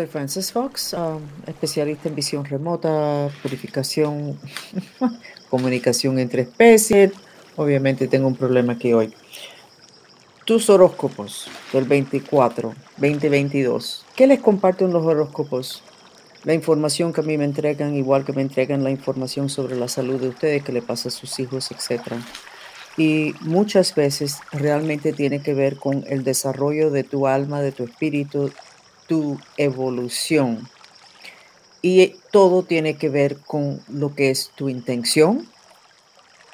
soy Frances Fox, um, especialista en visión remota, purificación, comunicación entre especies. Obviamente tengo un problema aquí hoy. Tus horóscopos del 24, 2022. ¿Qué les comparto en los horóscopos? La información que a mí me entregan, igual que me entregan la información sobre la salud de ustedes, que le pasa a sus hijos, etc. Y muchas veces realmente tiene que ver con el desarrollo de tu alma, de tu espíritu, tu evolución. Y todo tiene que ver con lo que es tu intención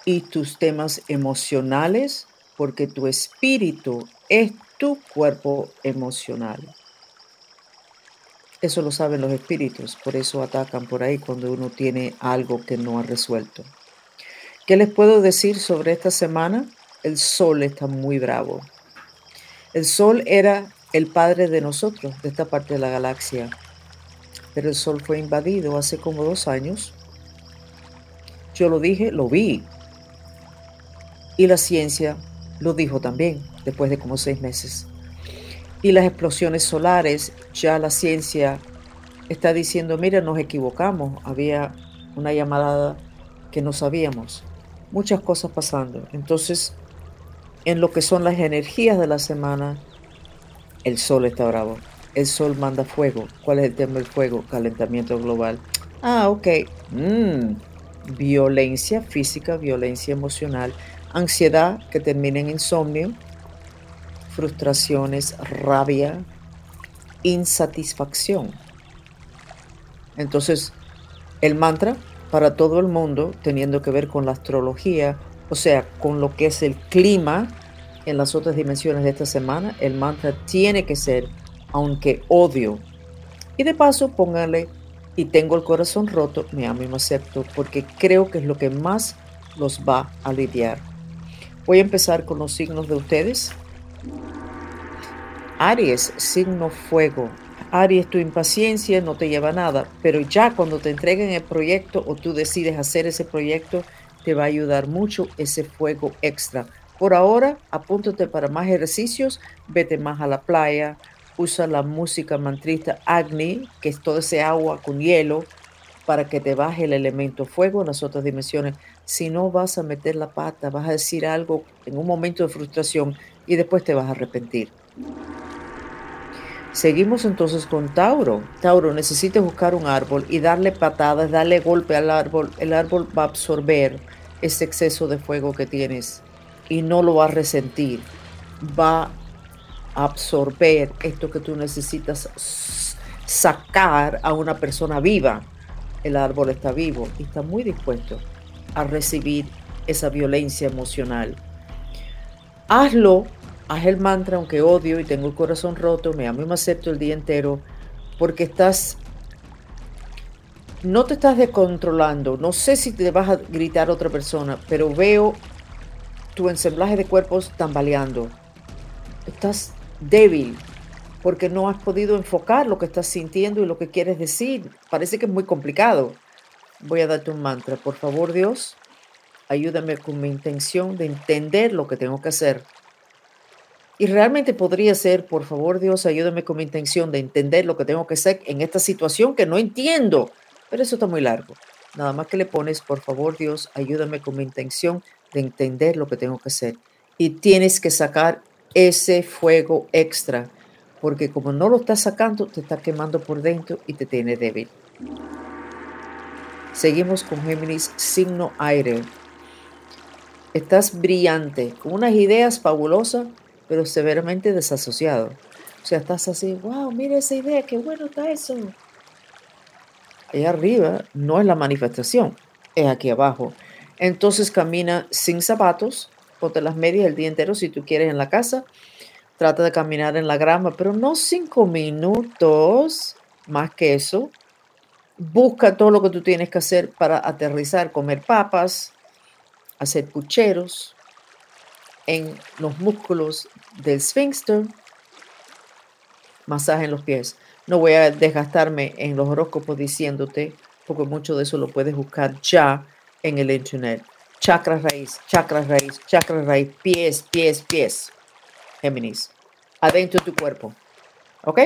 y tus temas emocionales, porque tu espíritu es tu cuerpo emocional. Eso lo saben los espíritus, por eso atacan por ahí cuando uno tiene algo que no ha resuelto. ¿Qué les puedo decir sobre esta semana? El sol está muy bravo. El sol era el padre de nosotros, de esta parte de la galaxia. Pero el Sol fue invadido hace como dos años. Yo lo dije, lo vi. Y la ciencia lo dijo también, después de como seis meses. Y las explosiones solares, ya la ciencia está diciendo, mira, nos equivocamos, había una llamada que no sabíamos. Muchas cosas pasando. Entonces, en lo que son las energías de la semana, el sol está bravo. El sol manda fuego. ¿Cuál es el tema del fuego? Calentamiento global. Ah, ok. Mm. Violencia física, violencia emocional, ansiedad que termina en insomnio, frustraciones, rabia, insatisfacción. Entonces, el mantra para todo el mundo, teniendo que ver con la astrología, o sea, con lo que es el clima, en las otras dimensiones de esta semana, el mantra tiene que ser, aunque odio. Y de paso, póngale, y tengo el corazón roto, me amo y me acepto, porque creo que es lo que más los va a aliviar. Voy a empezar con los signos de ustedes. Aries, signo fuego. Aries, tu impaciencia no te lleva a nada, pero ya cuando te entreguen el proyecto o tú decides hacer ese proyecto, te va a ayudar mucho ese fuego extra por ahora, apúntate para más ejercicios, vete más a la playa, usa la música mantrista Agni, que es todo ese agua con hielo, para que te baje el elemento fuego en las otras dimensiones. Si no vas a meter la pata, vas a decir algo en un momento de frustración y después te vas a arrepentir. Seguimos entonces con Tauro. Tauro, necesitas buscar un árbol y darle patadas, darle golpe al árbol. El árbol va a absorber ese exceso de fuego que tienes y no lo va a resentir. Va a absorber esto que tú necesitas sacar a una persona viva. El árbol está vivo y está muy dispuesto a recibir esa violencia emocional. Hazlo, haz el mantra, aunque odio y tengo el corazón roto, me amo y me acepto el día entero, porque estás, no te estás descontrolando. No sé si te vas a gritar a otra persona, pero veo tu ensamblaje de cuerpos tambaleando. Estás débil porque no has podido enfocar lo que estás sintiendo y lo que quieres decir. Parece que es muy complicado. Voy a darte un mantra. Por favor, Dios, ayúdame con mi intención de entender lo que tengo que hacer. Y realmente podría ser, por favor, Dios, ayúdame con mi intención de entender lo que tengo que hacer en esta situación que no entiendo. Pero eso está muy largo. Nada más que le pones, por favor, Dios, ayúdame con mi intención de entender lo que tengo que hacer. Y tienes que sacar ese fuego extra, porque como no lo estás sacando, te está quemando por dentro y te tiene débil. Seguimos con Géminis, signo aire. Estás brillante, con unas ideas fabulosas, pero severamente desasociado. O sea, estás así, wow, mira esa idea, qué bueno está eso. Ahí arriba no es la manifestación, es aquí abajo. Entonces camina sin zapatos, ponte las medias el día entero si tú quieres en la casa. Trata de caminar en la grama, pero no cinco minutos, más que eso. Busca todo lo que tú tienes que hacer para aterrizar, comer papas, hacer pucheros en los músculos del sphincter, masaje en los pies. No voy a desgastarme en los horóscopos diciéndote, porque mucho de eso lo puedes buscar ya en el internet. Chakra raíz, chakra raíz, chakra raíz, pies, pies, pies. Géminis, adentro de tu cuerpo. ¿Ok?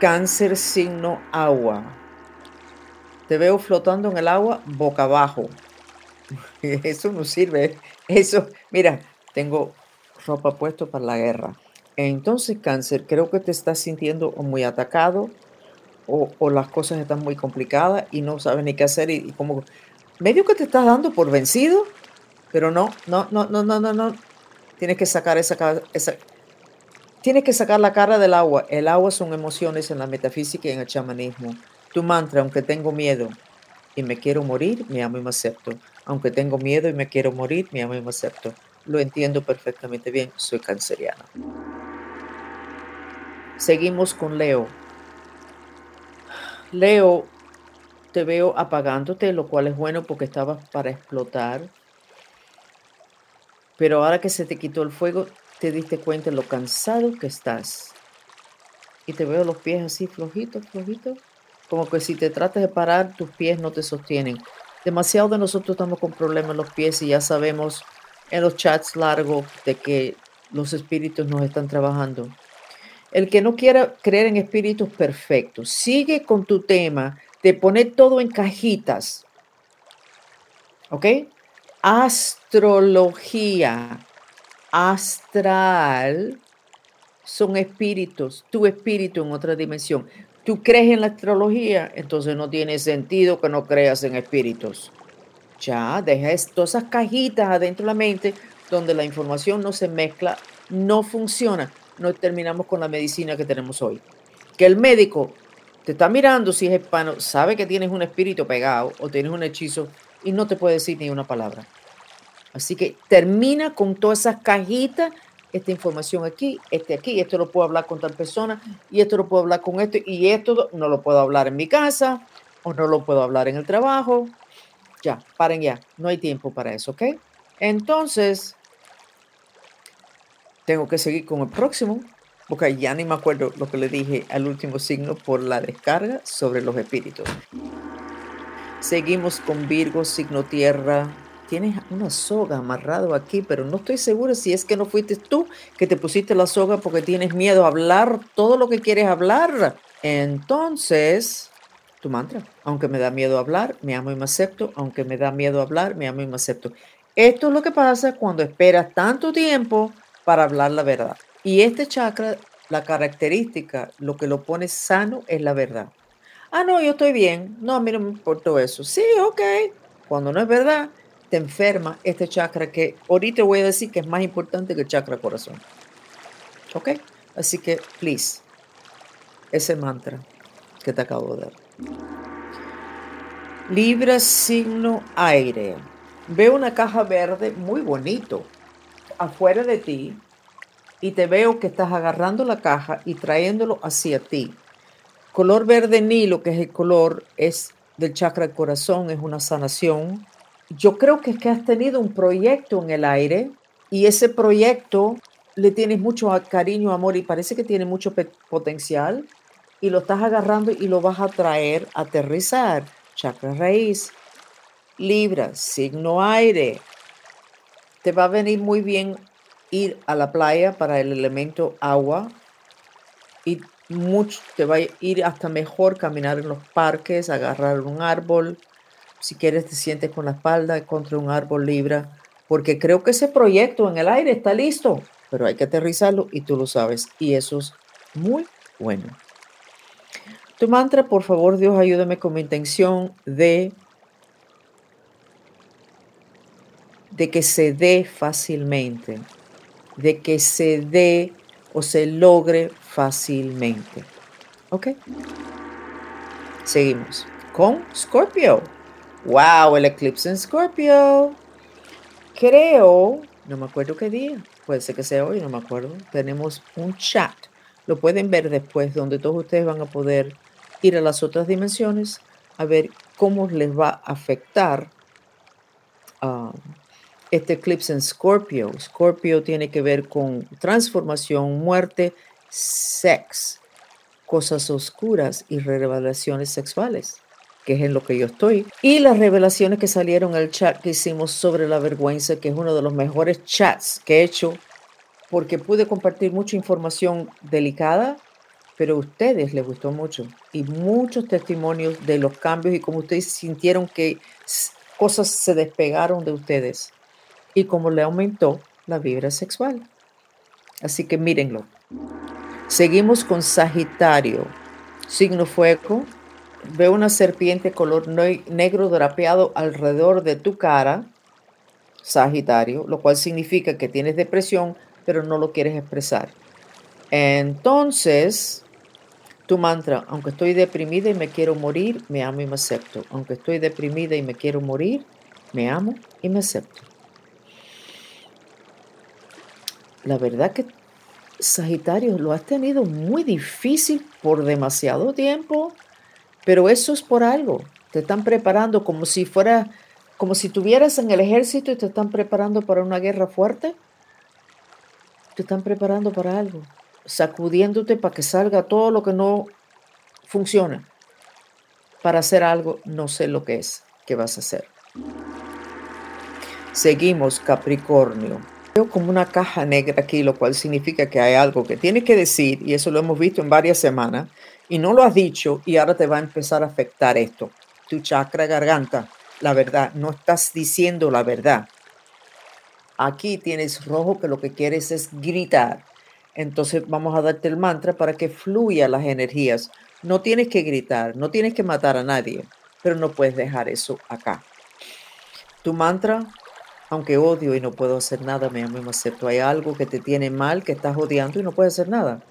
Cáncer signo agua. Te veo flotando en el agua boca abajo. Eso no sirve. Eso, mira, tengo ropa puesto para la guerra. Entonces, cáncer, creo que te estás sintiendo muy atacado o, las cosas están muy complicadas y no sabes ni qué hacer y, como medio que te estás dando por vencido, pero no, no, no, no, no, no, no. Tienes que sacar esa, esa tienes que sacar la cara del agua. El agua son emociones en la metafísica y en el chamanismo. Tu mantra, aunque tengo miedo y me quiero morir, me amo y me acepto. Aunque tengo miedo y me quiero morir, me amo y me acepto. Lo entiendo perfectamente bien, soy canceriana. Seguimos con Leo. Leo, te veo apagándote, lo cual es bueno porque estabas para explotar. Pero ahora que se te quitó el fuego, te diste cuenta de lo cansado que estás. Y te veo los pies así flojitos, flojitos. Como que si te tratas de parar, tus pies no te sostienen. Demasiado de nosotros estamos con problemas en los pies y ya sabemos en los chats largos de que los espíritus nos están trabajando. El que no quiera creer en espíritus perfectos, sigue con tu tema de poner todo en cajitas. ¿Ok? Astrología, astral, son espíritus, tu espíritu en otra dimensión. Tú crees en la astrología, entonces no tiene sentido que no creas en espíritus. Ya, deja todas esas cajitas adentro de la mente donde la información no se mezcla, no funciona no terminamos con la medicina que tenemos hoy. Que el médico te está mirando si es hispano, sabe que tienes un espíritu pegado o tienes un hechizo y no te puede decir ni una palabra. Así que termina con todas esas cajitas, esta información aquí, este aquí, esto lo puedo hablar con tal persona y esto lo puedo hablar con esto y esto no lo puedo hablar en mi casa o no lo puedo hablar en el trabajo. Ya, paren ya, no hay tiempo para eso, ¿ok? Entonces, tengo que seguir con el próximo, porque ya ni me acuerdo lo que le dije al último signo por la descarga sobre los espíritus. Seguimos con Virgo, signo tierra. Tienes una soga amarrado aquí, pero no estoy segura si es que no fuiste tú que te pusiste la soga porque tienes miedo a hablar todo lo que quieres hablar. Entonces, tu mantra, aunque me da miedo hablar, me amo y me acepto. Aunque me da miedo hablar, me amo y me acepto. Esto es lo que pasa cuando esperas tanto tiempo para hablar la verdad. Y este chakra, la característica, lo que lo pone sano es la verdad. Ah, no, yo estoy bien. No, a mí no me importó eso. Sí, ok. Cuando no es verdad, te enferma este chakra que ahorita voy a decir que es más importante que el chakra corazón. Ok. Así que, please, ese mantra que te acabo de dar. Libra signo aire. Veo una caja verde muy bonito afuera de ti y te veo que estás agarrando la caja y trayéndolo hacia ti. Color verde nilo, que es el color, es del chakra del corazón, es una sanación. Yo creo que es que has tenido un proyecto en el aire y ese proyecto le tienes mucho cariño, amor y parece que tiene mucho potencial y lo estás agarrando y lo vas a traer aterrizar. Chakra raíz, Libra, signo aire, te va a venir muy bien ir a la playa para el elemento agua y mucho, te va a ir hasta mejor caminar en los parques, agarrar un árbol. Si quieres, te sientes con la espalda contra un árbol libra, porque creo que ese proyecto en el aire está listo, pero hay que aterrizarlo y tú lo sabes. Y eso es muy bueno. Tu mantra, por favor, Dios, ayúdame con mi intención de de que se dé fácilmente, de que se dé o se logre fácilmente. ¿Ok? Seguimos con Scorpio. ¡Wow! El eclipse en Scorpio. Creo, no me acuerdo qué día, puede ser que sea hoy, no me acuerdo. Tenemos un chat. Lo pueden ver después, donde todos ustedes van a poder ir a las otras dimensiones a ver cómo les va a afectar um, este eclipse en Scorpio. Scorpio tiene que ver con transformación, muerte, sex, cosas oscuras y revelaciones sexuales, que es en lo que yo estoy. Y las revelaciones que salieron en el chat que hicimos sobre la vergüenza, que es uno de los mejores chats que he hecho, porque pude compartir mucha información delicada pero a ustedes les gustó mucho y muchos testimonios de los cambios y cómo ustedes sintieron que cosas se despegaron de ustedes y cómo le aumentó la vibra sexual. Así que mírenlo. Seguimos con Sagitario, signo fuego. Veo una serpiente color negro drapeado alrededor de tu cara, Sagitario, lo cual significa que tienes depresión, pero no lo quieres expresar. Entonces, tu mantra, aunque estoy deprimida y me quiero morir, me amo y me acepto. Aunque estoy deprimida y me quiero morir, me amo y me acepto. La verdad que Sagitario lo has tenido muy difícil por demasiado tiempo, pero eso es por algo. Te están preparando como si fuera, como si tuvieras en el ejército y te están preparando para una guerra fuerte. Te están preparando para algo sacudiéndote para que salga todo lo que no funciona. Para hacer algo, no sé lo que es que vas a hacer. Seguimos, Capricornio. Como una caja negra aquí, lo cual significa que hay algo que tienes que decir, y eso lo hemos visto en varias semanas, y no lo has dicho, y ahora te va a empezar a afectar esto. Tu chakra garganta, la verdad, no estás diciendo la verdad. Aquí tienes rojo que lo que quieres es gritar entonces vamos a darte el mantra para que fluya las energías. No tienes que gritar, no tienes que matar a nadie, pero no puedes dejar eso acá. Tu mantra, aunque odio y no puedo hacer nada, me amo y me acepto. Hay algo que te tiene mal, que estás odiando y no puedes hacer nada.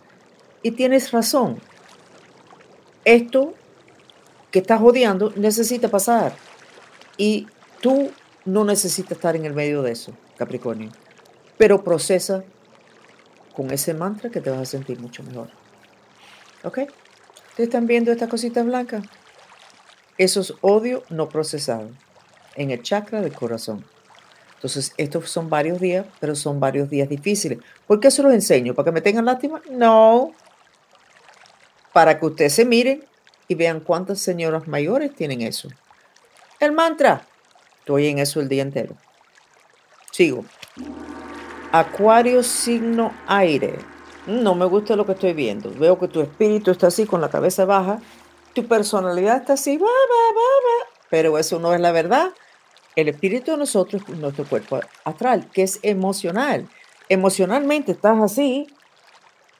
Y tienes razón. Esto que estás odiando necesita pasar. Y tú no necesitas estar en el medio de eso, Capricornio. Pero procesa con ese mantra que te vas a sentir mucho mejor. ¿Ok? ¿Te están viendo estas cositas blancas? Eso es odio no procesado en el chakra del corazón. Entonces, estos son varios días, pero son varios días difíciles. ¿Por qué se los enseño? ¿Para que me tengan lástima? No. Para que ustedes se miren y vean cuántas señoras mayores tienen eso. El mantra. Estoy en eso el día entero. Sigo. Acuario signo aire. No me gusta lo que estoy viendo. Veo que tu espíritu está así con la cabeza baja. Tu personalidad está así, pero eso no es la verdad. El espíritu de nosotros es nuestro cuerpo astral, que es emocional. Emocionalmente estás así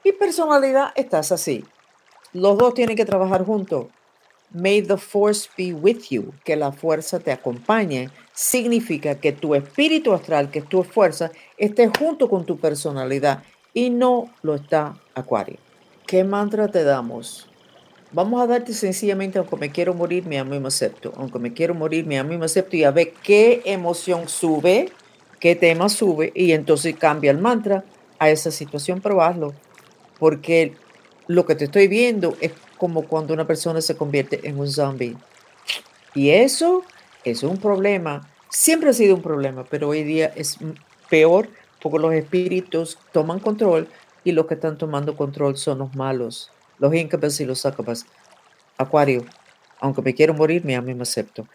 y personalidad estás así. Los dos tienen que trabajar juntos. May the force be with you, que la fuerza te acompañe significa que tu espíritu astral, que es tu fuerza, esté junto con tu personalidad y no lo está Acuario. ¿Qué mantra te damos? Vamos a darte sencillamente, aunque me quiero morir, me amo y me acepto. Aunque me quiero morir, me amo y me acepto. Y a ver qué emoción sube, qué tema sube, y entonces cambia el mantra a esa situación, pero. Porque lo que te estoy viendo es como cuando una persona se convierte en un zombie. Y eso es un problema. Siempre ha sido un problema, pero hoy día es peor porque los espíritus toman control y los que están tomando control son los malos, los incapaces y los sacabas. Acuario, aunque me quiero morir, me amo me acepto.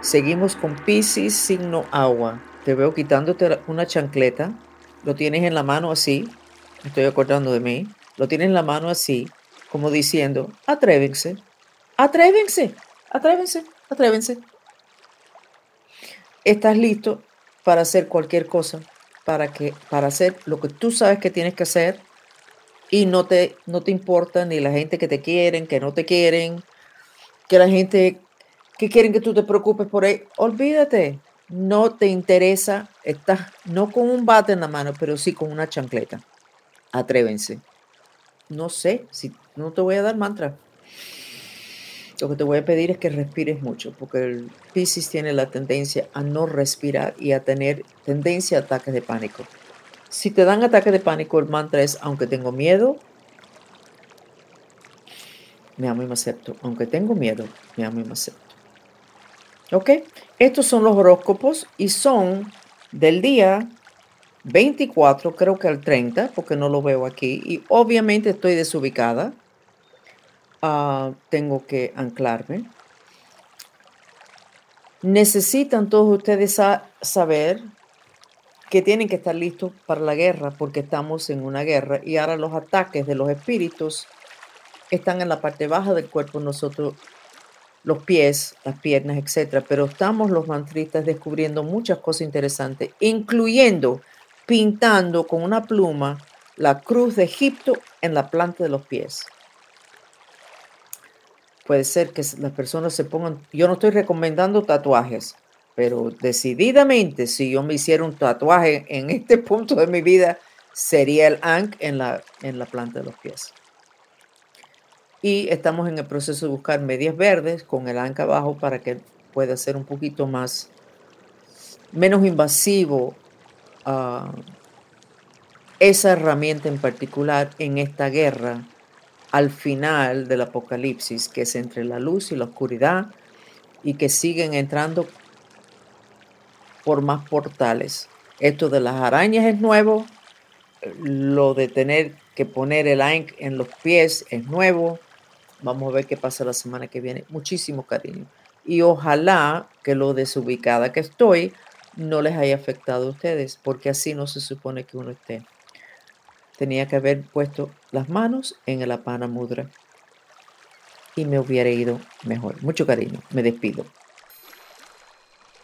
Seguimos con Pisces, signo agua. Te veo quitándote una chancleta. Lo tienes en la mano así. estoy acordando de mí. Lo tienes en la mano así, como diciendo, atrévense, atrévense, atrévense, atrévense estás listo para hacer cualquier cosa, para, que, para hacer lo que tú sabes que tienes que hacer y no te, no te importa ni la gente que te quieren, que no te quieren, que la gente que quieren que tú te preocupes por él. Olvídate, no te interesa, estás no con un bate en la mano, pero sí con una chancleta. Atrévense. No sé, si no te voy a dar mantra. Lo que te voy a pedir es que respires mucho, porque el Pisces tiene la tendencia a no respirar y a tener tendencia a ataques de pánico. Si te dan ataques de pánico, el mantra es, aunque tengo miedo, me amo y me acepto. Aunque tengo miedo, me amo y me acepto. ¿Ok? Estos son los horóscopos y son del día 24, creo que al 30, porque no lo veo aquí. Y obviamente estoy desubicada Ah, tengo que anclarme. Necesitan todos ustedes saber que tienen que estar listos para la guerra porque estamos en una guerra y ahora los ataques de los espíritus están en la parte baja del cuerpo, nosotros, los pies, las piernas, etcétera. Pero estamos los mantristas descubriendo muchas cosas interesantes, incluyendo pintando con una pluma la cruz de Egipto en la planta de los pies. Puede ser que las personas se pongan, yo no estoy recomendando tatuajes, pero decididamente si yo me hiciera un tatuaje en este punto de mi vida, sería el Ankh en la, en la planta de los pies. Y estamos en el proceso de buscar medias verdes con el Ankh abajo para que pueda ser un poquito más, menos invasivo uh, esa herramienta en particular en esta guerra al final del apocalipsis, que es entre la luz y la oscuridad, y que siguen entrando por más portales. Esto de las arañas es nuevo, lo de tener que poner el Aink en los pies es nuevo. Vamos a ver qué pasa la semana que viene. Muchísimo cariño. Y ojalá que lo desubicada que estoy no les haya afectado a ustedes, porque así no se supone que uno esté tenía que haber puesto las manos en el apana mudra y me hubiera ido mejor. Mucho cariño, me despido.